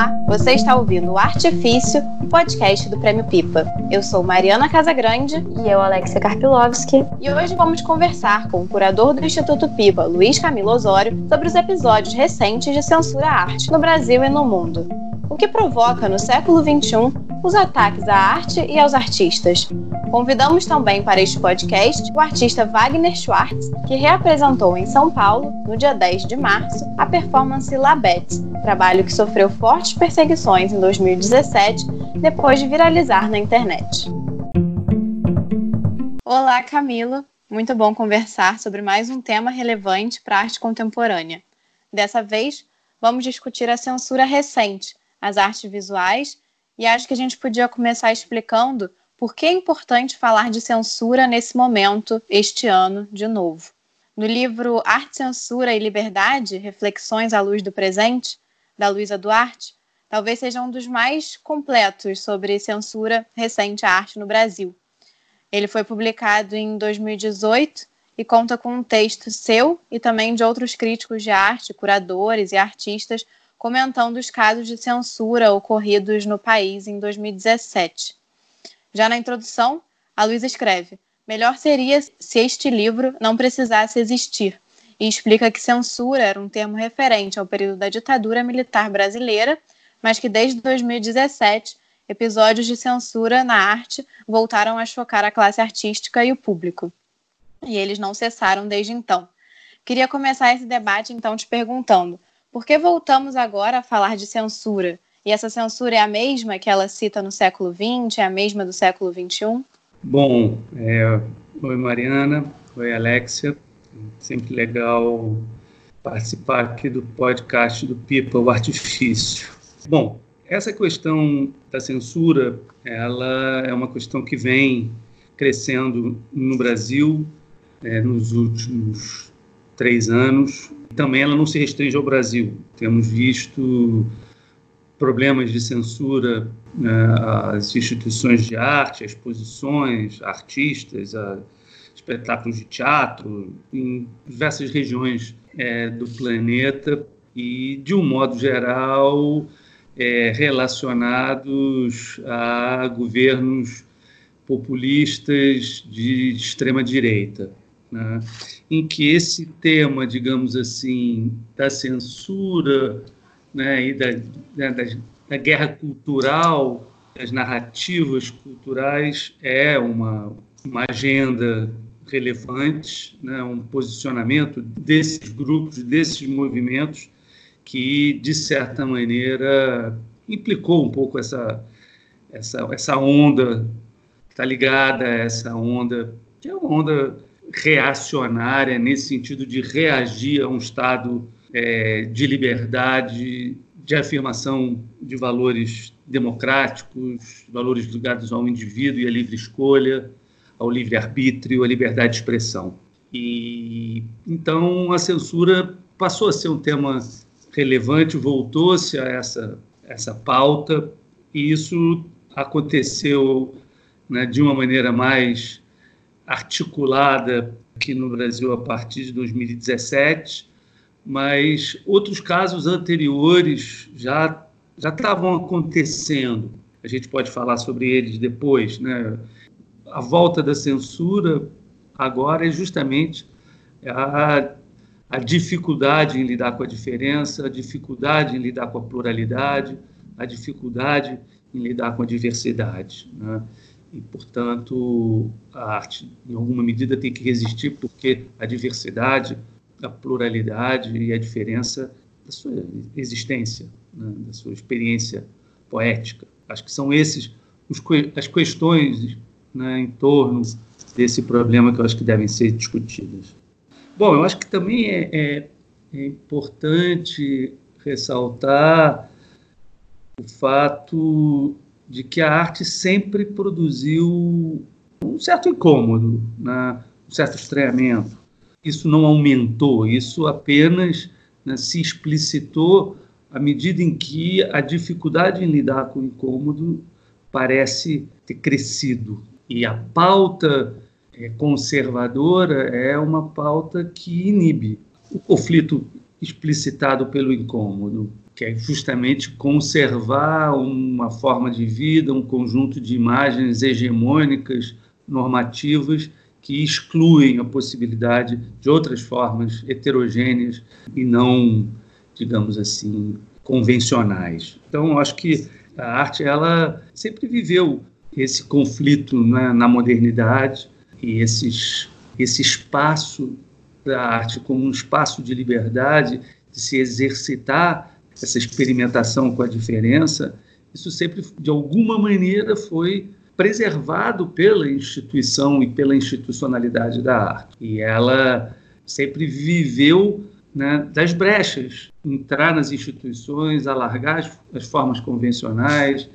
Olá, você está ouvindo o Artifício, podcast do Prêmio Pipa. Eu sou Mariana Casagrande e eu, Alexia Karpilovski. E hoje vamos conversar com o curador do Instituto Pipa, Luiz Camilo Osório, sobre os episódios recentes de censura à arte no Brasil e no mundo. O que provoca, no século XXI, os ataques à arte e aos artistas. Convidamos também para este podcast o artista Wagner Schwartz, que reapresentou em São Paulo, no dia 10 de março, a performance Labette, trabalho que sofreu fortes perseguições em 2017, depois de viralizar na internet. Olá, Camila. Muito bom conversar sobre mais um tema relevante para a arte contemporânea. Dessa vez, vamos discutir a censura recente, as artes visuais, e acho que a gente podia começar explicando por que é importante falar de censura nesse momento, este ano, de novo. No livro Arte, Censura e Liberdade Reflexões à Luz do Presente, da Luísa Duarte, talvez seja um dos mais completos sobre censura recente à arte no Brasil. Ele foi publicado em 2018 e conta com um texto seu e também de outros críticos de arte, curadores e artistas comentando os casos de censura ocorridos no país em 2017. Já na introdução, a Luísa escreve: Melhor seria se este livro não precisasse existir, e explica que censura era um termo referente ao período da ditadura militar brasileira, mas que desde 2017 episódios de censura na arte voltaram a chocar a classe artística e o público. E eles não cessaram desde então. Queria começar esse debate então te perguntando: por que voltamos agora a falar de censura? E essa censura é a mesma que ela cita no século XX, é a mesma do século XXI? Bom, é, oi Mariana, oi Alexia, sempre legal participar aqui do podcast do Pipa, o Artifício. Bom, essa questão da censura, ela é uma questão que vem crescendo no Brasil é, nos últimos três anos, também ela não se restringe ao Brasil. Temos visto problemas de censura né, às instituições de arte, às exposições, artistas, a espetáculos de teatro, em diversas regiões é, do planeta e, de um modo geral, é, relacionados a governos populistas de extrema direita né, em que esse tema, digamos assim, da censura né, e da, da, da, guerra cultural, das narrativas culturais, é uma, uma agenda relevante, né, um posicionamento desses grupos, desses movimentos, que, de certa maneira, implicou um pouco essa, essa, essa onda, está ligada a essa onda, que é uma onda reacionária, nesse sentido de reagir a um Estado é, de liberdade, de afirmação de valores democráticos, valores ligados ao indivíduo e à livre escolha, ao livre arbítrio, à liberdade de expressão. E então a censura passou a ser um tema relevante, voltou-se a essa essa pauta e isso aconteceu né, de uma maneira mais articulada aqui no Brasil a partir de 2017, mas outros casos anteriores já já estavam acontecendo. A gente pode falar sobre eles depois, né? A volta da censura agora é justamente a, a dificuldade em lidar com a diferença, a dificuldade em lidar com a pluralidade, a dificuldade em lidar com a diversidade. Né? e, portanto, a arte, em alguma medida, tem que resistir, porque a diversidade, a pluralidade e a diferença da sua existência, né, da sua experiência poética. Acho que são esses os, as questões né, em torno desse problema que eu acho que devem ser discutidas. Bom, eu acho que também é, é, é importante ressaltar o fato de que a arte sempre produziu um certo incômodo, né? um certo estranhamento. Isso não aumentou, isso apenas né, se explicitou à medida em que a dificuldade em lidar com o incômodo parece ter crescido. E a pauta é, conservadora é uma pauta que inibe o conflito explicitado pelo incômodo que é justamente conservar uma forma de vida, um conjunto de imagens hegemônicas, normativas, que excluem a possibilidade de outras formas heterogêneas e não, digamos assim, convencionais. Então, acho que a arte ela sempre viveu esse conflito né, na modernidade e esses, esse espaço da arte como um espaço de liberdade, de se exercitar essa experimentação com a diferença, isso sempre, de alguma maneira, foi preservado pela instituição e pela institucionalidade da arte. E ela sempre viveu né, das brechas, entrar nas instituições, alargar as, as formas convencionais,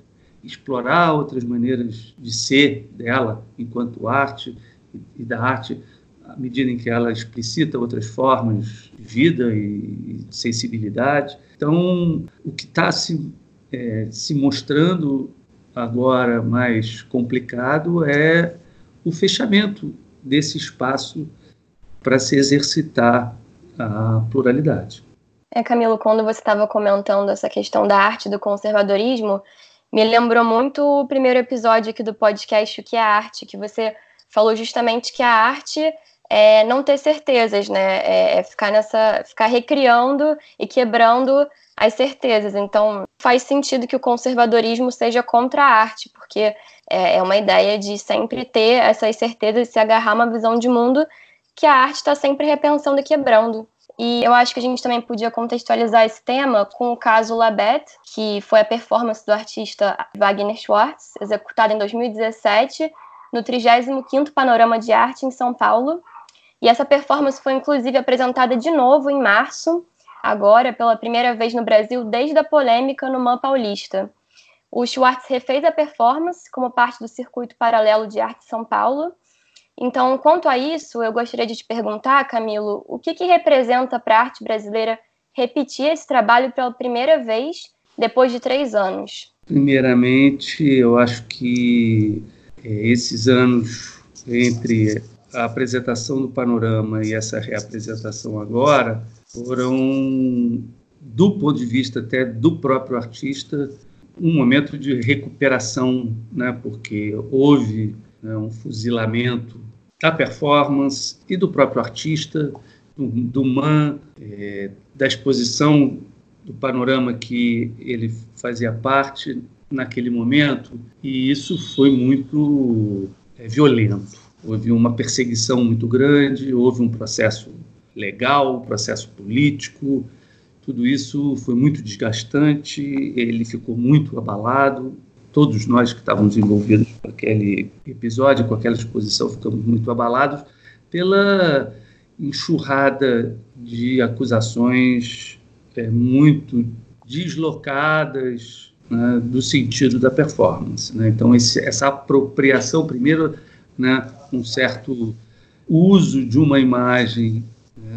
explorar outras maneiras de ser dela enquanto arte e, e da arte à medida em que ela explicita outras formas de vida e, sensibilidade. Então, o que está se, é, se mostrando agora mais complicado é o fechamento desse espaço para se exercitar a pluralidade. É, Camilo, quando você estava comentando essa questão da arte do conservadorismo, me lembrou muito o primeiro episódio aqui do podcast O que é Arte, que você falou justamente que a arte é não ter certezas, né? É, é ficar nessa, ficar recriando e quebrando as certezas. Então, faz sentido que o conservadorismo seja contra a arte, porque é, é uma ideia de sempre ter essas certezas, se agarrar a uma visão de mundo que a arte está sempre repensando e quebrando. E eu acho que a gente também podia contextualizar esse tema com o caso Labette, que foi a performance do artista Wagner Schwartz, executada em 2017 no 35º Panorama de Arte em São Paulo. E essa performance foi inclusive apresentada de novo em março, agora pela primeira vez no Brasil desde a polêmica no MAN Paulista. O Schwartz refez a performance como parte do Circuito Paralelo de Arte São Paulo. Então, quanto a isso, eu gostaria de te perguntar, Camilo, o que, que representa para a arte brasileira repetir esse trabalho pela primeira vez depois de três anos? Primeiramente, eu acho que é, esses anos entre a apresentação do panorama e essa reapresentação agora foram, do ponto de vista até do próprio artista, um momento de recuperação, né, porque houve né, um fuzilamento da performance e do próprio artista, do, do man, é, da exposição do panorama que ele fazia parte naquele momento, e isso foi muito é, violento. Houve uma perseguição muito grande, houve um processo legal, processo político, tudo isso foi muito desgastante, ele ficou muito abalado. Todos nós que estávamos envolvidos com aquele episódio, com aquela exposição, ficamos muito abalados pela enxurrada de acusações é, muito deslocadas né, do sentido da performance. Né? Então, esse, essa apropriação, primeiro, né, um certo uso de uma imagem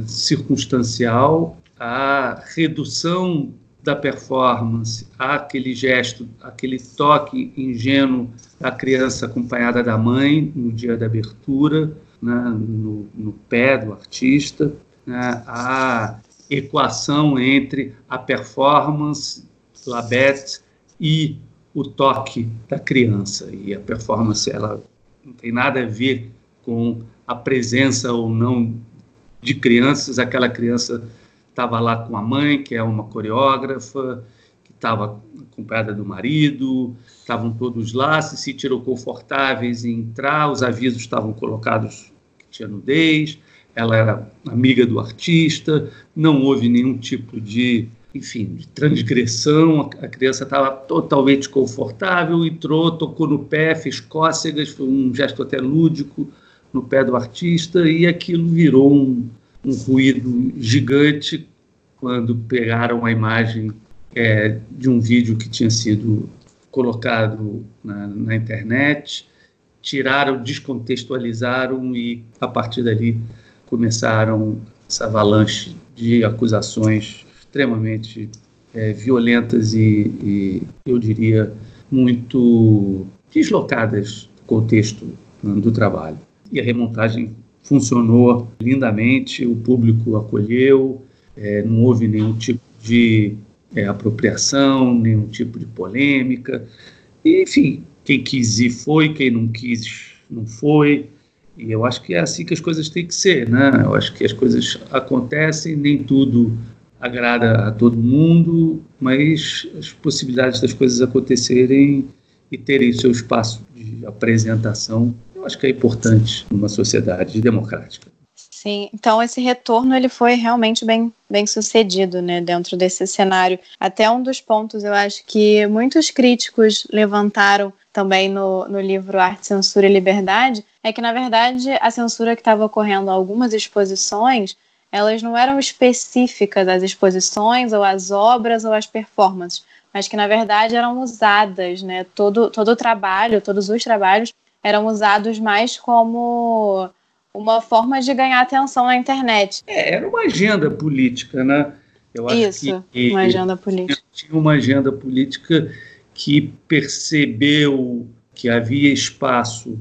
circunstancial, a redução da performance, aquele gesto, aquele toque ingênuo da criança acompanhada da mãe no dia da abertura, né, no, no, pé do artista, né, a equação entre a performance, Labette, e o toque da criança. E a performance ela não tem nada a ver com a presença ou não de crianças. Aquela criança estava lá com a mãe, que é uma coreógrafa, que estava acompanhada do marido, estavam todos lá, se sentiram confortáveis em entrar, os avisos estavam colocados que tinha nudez, ela era amiga do artista, não houve nenhum tipo de, enfim, de transgressão, a criança estava totalmente confortável, entrou, tocou no pé, fez cócegas, foi um gesto até lúdico, no pé do artista e aquilo virou um, um ruído gigante quando pegaram a imagem é, de um vídeo que tinha sido colocado na, na, internet, tiraram, descontextualizaram e a partir dali começaram essa avalanche de acusações extremamente é, violentas e, e, eu diria, muito deslocadas do contexto né, do trabalho e a remontagem funcionou lindamente, o público acolheu, é, não houve nenhum tipo de é, apropriação, nenhum tipo de polêmica. E, enfim, quem quis ir foi, quem não quis não foi. E eu acho que é assim que as coisas têm que ser, né? Eu acho que as coisas acontecem, nem tudo agrada a todo mundo, mas as possibilidades das coisas acontecerem e terem seu espaço de apresentação, eu acho que é importante numa sociedade democrática. Sim, então esse retorno ele foi realmente bem, bem sucedido, né, dentro desse cenário. Até um dos pontos eu acho que muitos críticos levantaram também no, no livro Arte, Censura e Liberdade é que na verdade a censura que estava ocorrendo em algumas exposições elas não eram específicas às exposições ou às obras ou às performances, mas que na verdade eram usadas, né? Todo, todo o trabalho, todos os trabalhos eram usados mais como uma forma de ganhar atenção na internet. É, era uma agenda política, né? Eu acho Isso, que, uma agenda política. Tinha uma agenda política que percebeu que havia espaço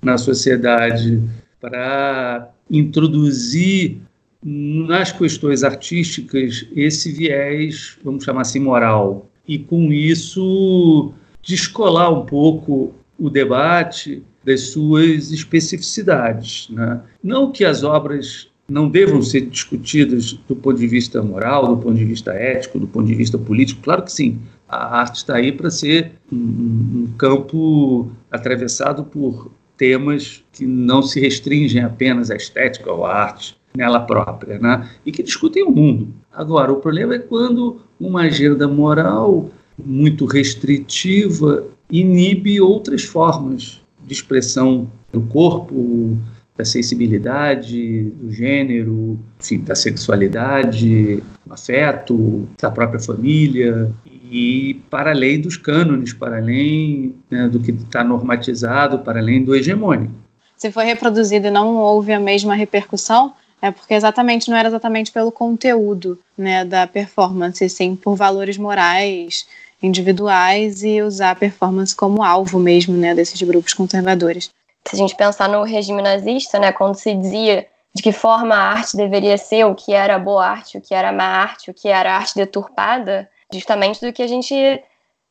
na sociedade para introduzir nas questões artísticas esse viés, vamos chamar assim, moral. E com isso descolar um pouco o debate das suas especificidades. Né? Não que as obras não devam ser discutidas do ponto de vista moral, do ponto de vista ético, do ponto de vista político, claro que sim. A arte está aí para ser um, um campo atravessado por temas que não se restringem apenas à estética ou à arte nela própria, né? e que discutem o mundo. Agora, o problema é quando uma agenda moral muito restritiva inibe outras formas de expressão do corpo, da sensibilidade, do gênero, enfim, da sexualidade, do afeto, da própria família, e para além dos cânones, para além né, do que está normatizado, para além do hegemônico. Se foi reproduzido e não houve a mesma repercussão, é porque exatamente não era exatamente pelo conteúdo né, da performance, sim por valores morais individuais e usar a performance como alvo mesmo né, desses grupos conservadores. Se a gente pensar no regime nazista, né, quando se dizia de que forma a arte deveria ser, o que era boa arte, o que era má arte, o que era arte deturpada, justamente do que a gente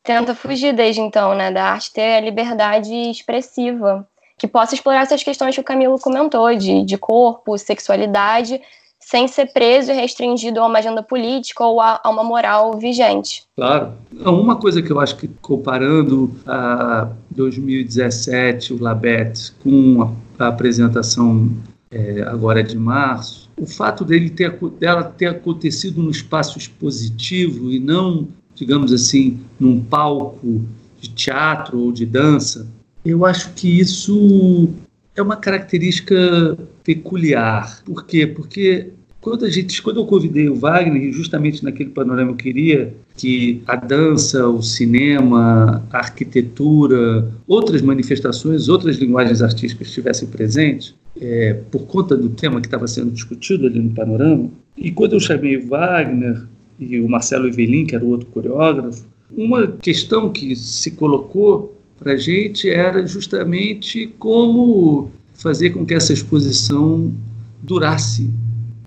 tenta fugir desde então, né, da arte ter a liberdade expressiva que possa explorar essas questões que o Camilo comentou, de, de corpo, sexualidade, sem ser preso e restringido a uma agenda política ou a, a, uma moral vigente. Claro. Uma coisa que eu acho que, comparando a 2017, o Labette, com a, a apresentação é, agora de março, o fato dele ter, dela ter acontecido num espaço expositivo e não, digamos assim, num palco de teatro ou de dança, eu acho que isso é uma característica peculiar. Por quê? Porque quando, a gente, quando eu convidei o Wagner, justamente naquele panorama eu queria que a dança, o cinema, a arquitetura, outras manifestações, outras linguagens artísticas estivessem presentes, é, por conta do tema que estava sendo discutido ali no panorama. E quando eu chamei o Wagner e o Marcelo Evelin, que era o outro coreógrafo, uma questão que se colocou para a gente era justamente como fazer com que essa exposição durasse,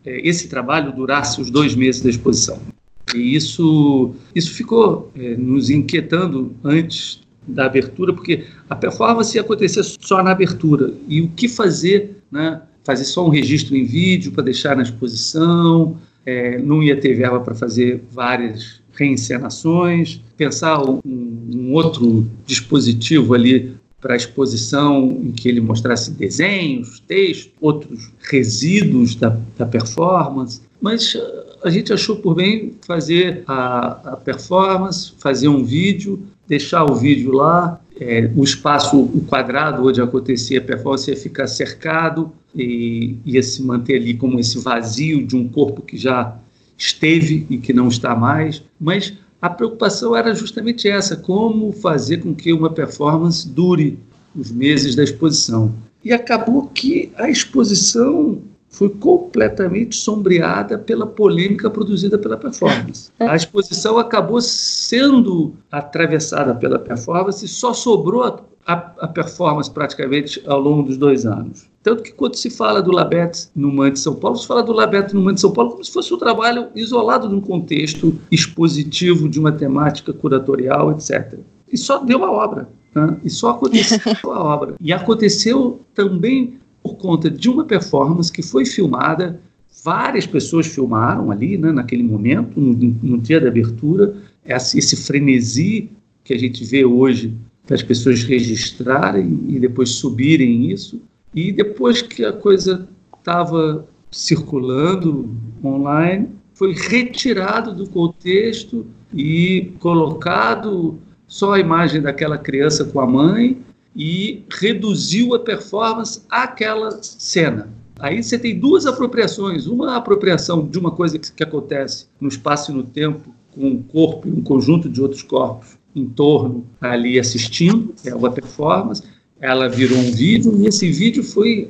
é, esse trabalho durasse os dois meses da exposição. E isso, isso ficou é, nos inquietando antes da abertura, porque a performance ia acontecer só na abertura. E o que fazer? Né? Fazer só um registro em vídeo para deixar na exposição, é, não ia ter verba para fazer várias reencenações, pensar um, um outro dispositivo ali para a exposição em que ele mostrasse desenhos, textos, outros resíduos da, da performance. Mas uh, a gente achou por bem fazer a, a performance, fazer um vídeo, deixar o vídeo lá, é, o espaço, o quadrado onde acontecia a performance ia ficar cercado e ia se manter ali como esse vazio de um corpo que já esteve e que não está mais, mas a preocupação era justamente essa: como fazer com que uma performance dure os meses da exposição. E acabou que a exposição foi completamente sombreada pela polêmica produzida pela performance. É. A exposição acabou sendo atravessada pela performance e só sobrou a, a, performance praticamente ao longo dos dois anos. Tanto que quando se fala do Labete no MAN de São Paulo, se fala do Labete no MAN de São Paulo como se fosse um trabalho isolado de um contexto expositivo de uma temática curatorial, etc. E só deu a obra. Né? E só aconteceu a obra. E aconteceu também por conta de uma performance que foi filmada, várias pessoas filmaram ali, né, naquele momento, no, no dia da abertura, esse, frenesi que a gente vê hoje para as pessoas registrarem e depois subirem isso. E depois que a coisa estava circulando online, foi retirado do contexto e colocado só a imagem daquela criança com a mãe e reduziu a performance àquela cena. Aí você tem duas apropriações. Uma apropriação de uma coisa que, que acontece no espaço e no tempo, com um corpo e um conjunto de outros corpos em torno ali assistindo, é uma performance. Ela virou um vídeo e esse vídeo foi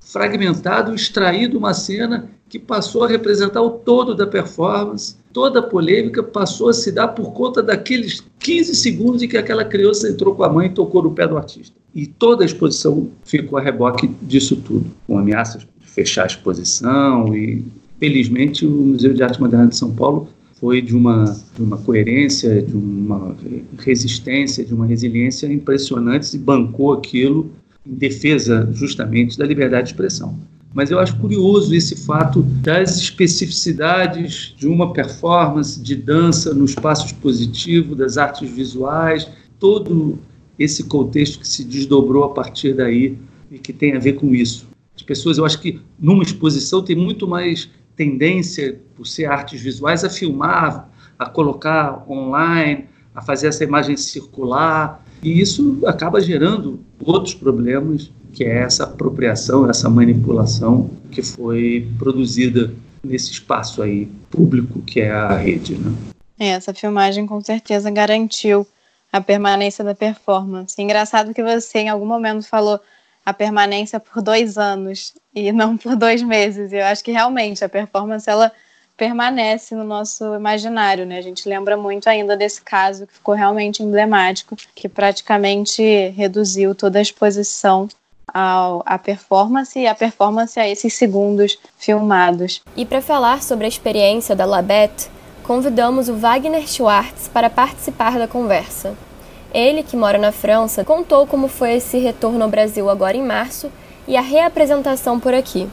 fragmentado, extraído uma cena que passou a representar o todo da performance. Toda a polêmica passou a se dar por conta daqueles 15 segundos em que aquela criança entrou com a mãe e tocou no pé do artista. E toda a exposição ficou a reboque disso tudo, com ameaças de fechar a exposição. E, felizmente, o Museu de Arte Moderna de São Paulo foi de uma, de uma coerência, de uma resistência, de uma resiliência impressionantes e bancou aquilo em defesa justamente da liberdade de expressão. Mas eu acho curioso esse fato das especificidades de uma performance de dança no espaço expositivo, das artes visuais, todo esse contexto que se desdobrou a partir daí e que tem a ver com isso. As pessoas, eu acho que numa exposição tem muito mais tendência, por ser artes visuais, a filmar, a colocar online, a fazer essa imagem circular, e isso acaba gerando outros problemas, que é essa apropriação, essa manipulação que foi produzida nesse espaço aí público que é a rede. Né? É, essa filmagem com certeza garantiu a permanência da performance. Engraçado que você em algum momento falou a permanência por dois anos e não por dois meses. Eu acho que realmente a performance ela permanece no nosso imaginário, né? A gente lembra muito ainda desse caso que ficou realmente emblemático, que praticamente reduziu toda a exposição ao, à performance e a performance a esses segundos filmados. E para falar sobre a experiência da Labette, convidamos o Wagner Schwartz para participar da conversa. Ele, que mora na França, contou como foi esse retorno ao Brasil agora em março e a reapresentação por aqui.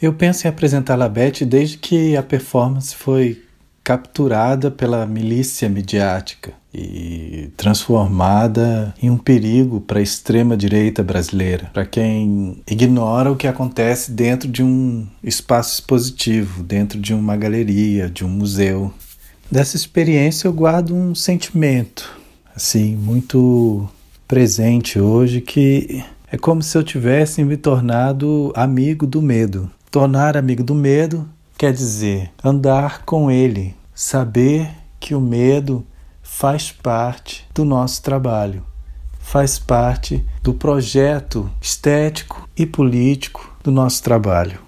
Eu penso em apresentar Labette desde que a performance foi capturada pela milícia midiática e transformada em um perigo para a extrema direita brasileira, para quem ignora o que acontece dentro de um espaço expositivo, dentro de uma galeria, de um museu. Dessa experiência eu guardo um sentimento assim muito presente hoje que é como se eu tivesse me tornado amigo do medo. Tornar amigo do medo quer dizer andar com ele, saber que o medo faz parte do nosso trabalho, faz parte do projeto estético e político do nosso trabalho.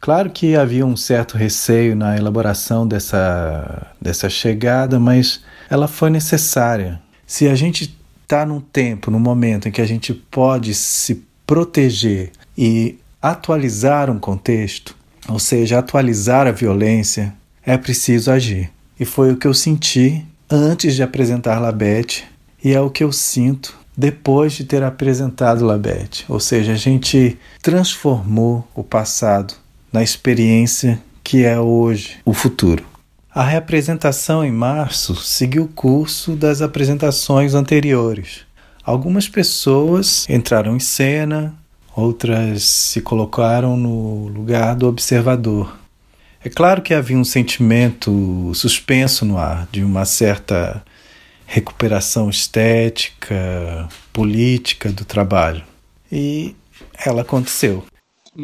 Claro que havia um certo receio na elaboração dessa, dessa chegada, mas ela foi necessária. Se a gente está num tempo, num momento em que a gente pode se proteger e atualizar um contexto, ou seja, atualizar a violência, é preciso agir. E foi o que eu senti antes de apresentar Labete e é o que eu sinto depois de ter apresentado Labete. Ou seja, a gente transformou o passado na experiência que é hoje o futuro. A reapresentação em março seguiu o curso das apresentações anteriores. Algumas pessoas entraram em cena, outras se colocaram no lugar do observador. É claro que havia um sentimento suspenso no ar, de uma certa recuperação estética, política do trabalho. E ela aconteceu.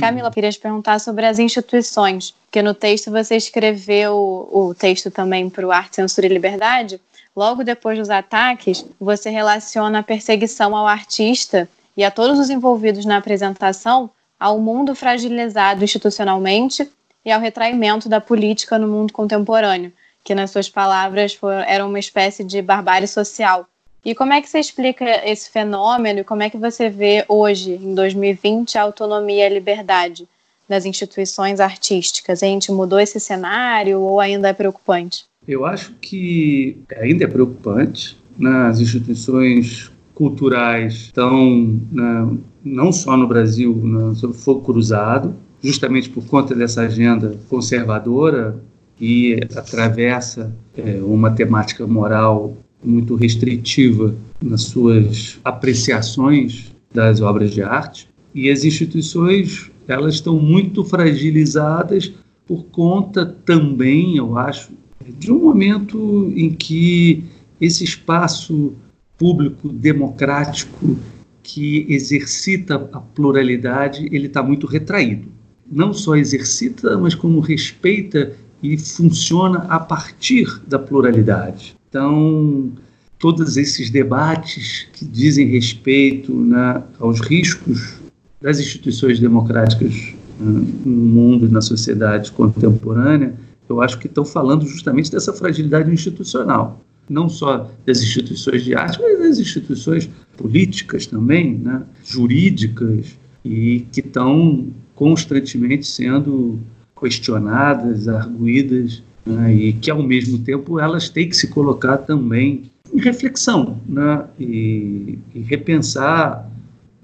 Camila, queria te perguntar sobre as instituições, porque no texto você escreveu o texto também para o Arte, Censura e Liberdade. Logo depois dos ataques, você relaciona a perseguição ao artista e a todos os envolvidos na apresentação ao mundo fragilizado institucionalmente e ao retraimento da política no mundo contemporâneo, que, nas suas palavras, era uma espécie de barbárie social. E como é que você explica esse fenômeno e como é que você vê hoje, em 2020, a autonomia e a liberdade das instituições artísticas? A gente mudou esse cenário ou ainda é preocupante? Eu acho que ainda é preocupante. Nas instituições culturais estão, né, não só no Brasil, né, sob fogo cruzado, justamente por conta dessa agenda conservadora que atravessa é, uma temática moral muito restritiva nas suas apreciações das obras de arte e as instituições elas estão muito fragilizadas por conta também, eu acho, de um momento em que esse espaço público democrático que exercita a pluralidade, ele está muito retraído. Não só exercita, mas como respeita e funciona a partir da pluralidade. Então, todos esses debates que dizem respeito né, aos riscos das instituições democráticas né, no mundo na sociedade contemporânea, eu acho que estão falando justamente dessa fragilidade institucional. Não só das instituições de arte, mas das instituições políticas também, né, jurídicas, e que estão constantemente sendo questionadas, arguídas né, e que, ao mesmo tempo, elas têm que se colocar também em reflexão né, e, e repensar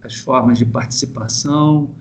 as formas de participação,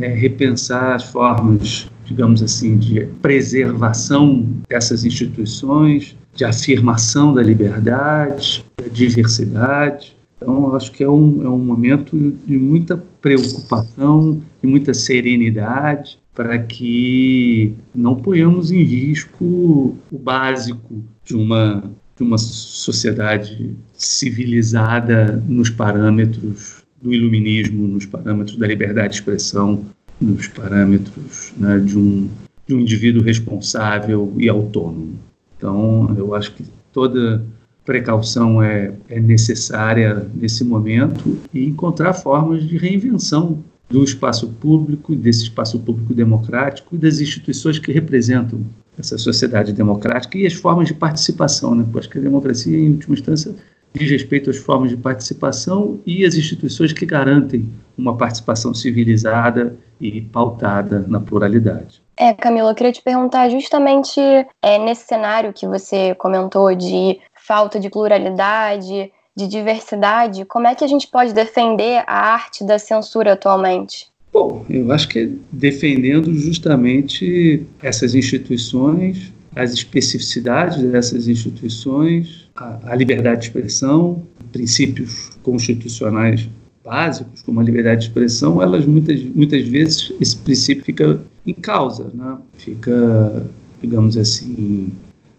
é, repensar as formas, digamos assim, de preservação dessas instituições, de afirmação da liberdade, da diversidade. Então, acho que é um, é um momento de muita preocupação, de muita serenidade, para que não ponhamos em risco o básico de uma, de uma sociedade civilizada nos parâmetros do iluminismo, nos parâmetros da liberdade de expressão, nos parâmetros né, de, um, de um indivíduo responsável e autônomo. Então, eu acho que toda precaução é, é necessária nesse momento e encontrar formas de reinvenção do espaço público, desse espaço público democrático e das instituições que representam essa sociedade democrática e as formas de participação, né? Porque acho que a democracia, em última instância, diz respeito às formas de participação e às instituições que garantem uma participação civilizada e pautada na pluralidade. É, Camila, eu queria te perguntar justamente é, nesse cenário que você comentou de falta de pluralidade, de diversidade, como é que a gente pode defender a arte da censura atualmente? Bom, eu acho que é defendendo justamente essas instituições, as especificidades dessas instituições, a, a liberdade de expressão, princípios constitucionais básicos, como a liberdade de expressão, elas muitas, muitas vezes esse princípio fica em causa, né? fica, digamos assim,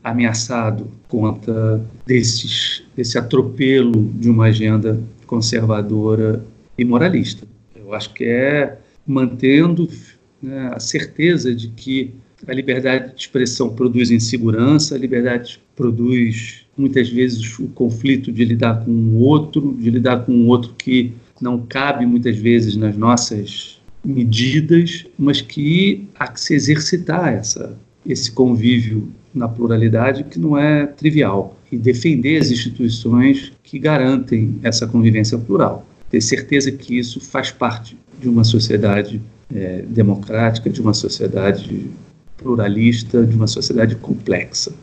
ameaçado conta desses, desse atropelo de uma agenda conservadora e moralista. Eu acho que é mantendo né, a certeza de que a liberdade de expressão produz insegurança, a liberdade produz muitas vezes o conflito de lidar com o outro, de lidar com um outro que não cabe muitas vezes nas nossas medidas, mas que há que se exercitar essa, esse convívio na pluralidade que não é trivial e defender as instituições que garantem essa convivência plural. Ter certeza que isso faz parte de uma sociedade é, democrática, de uma sociedade pluralista, de uma sociedade complexa.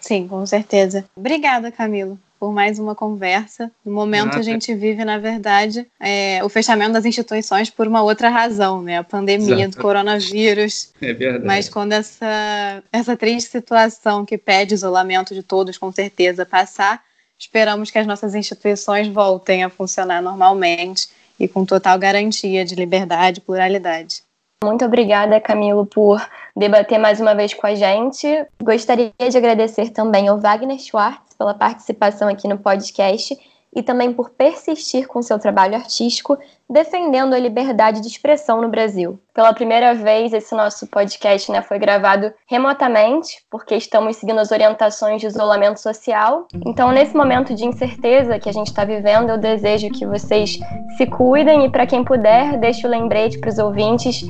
Sim, com certeza. Obrigada, Camilo por mais uma conversa. No momento a gente vive, na verdade, é, o fechamento das instituições por uma outra razão, né? A pandemia Exato. do coronavírus. É verdade. Mas quando essa, essa triste situação que pede isolamento de todos, com certeza, passar, esperamos que as nossas instituições voltem a funcionar normalmente e com total garantia de liberdade e pluralidade. Muito obrigada, Camilo, por debater mais uma vez com a gente. Gostaria de agradecer também ao Wagner Schwartz pela participação aqui no podcast e também por persistir com seu trabalho artístico defendendo a liberdade de expressão no Brasil. Pela primeira vez, esse nosso podcast né, foi gravado remotamente, porque estamos seguindo as orientações de isolamento social. Então, nesse momento de incerteza que a gente está vivendo, eu desejo que vocês se cuidem e, para quem puder, deixe o lembrete para os ouvintes: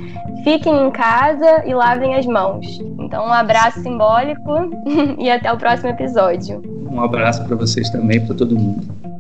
fiquem em casa e lavem as mãos. Então, um abraço simbólico e até o próximo episódio. Um abraço para vocês também, para todo mundo.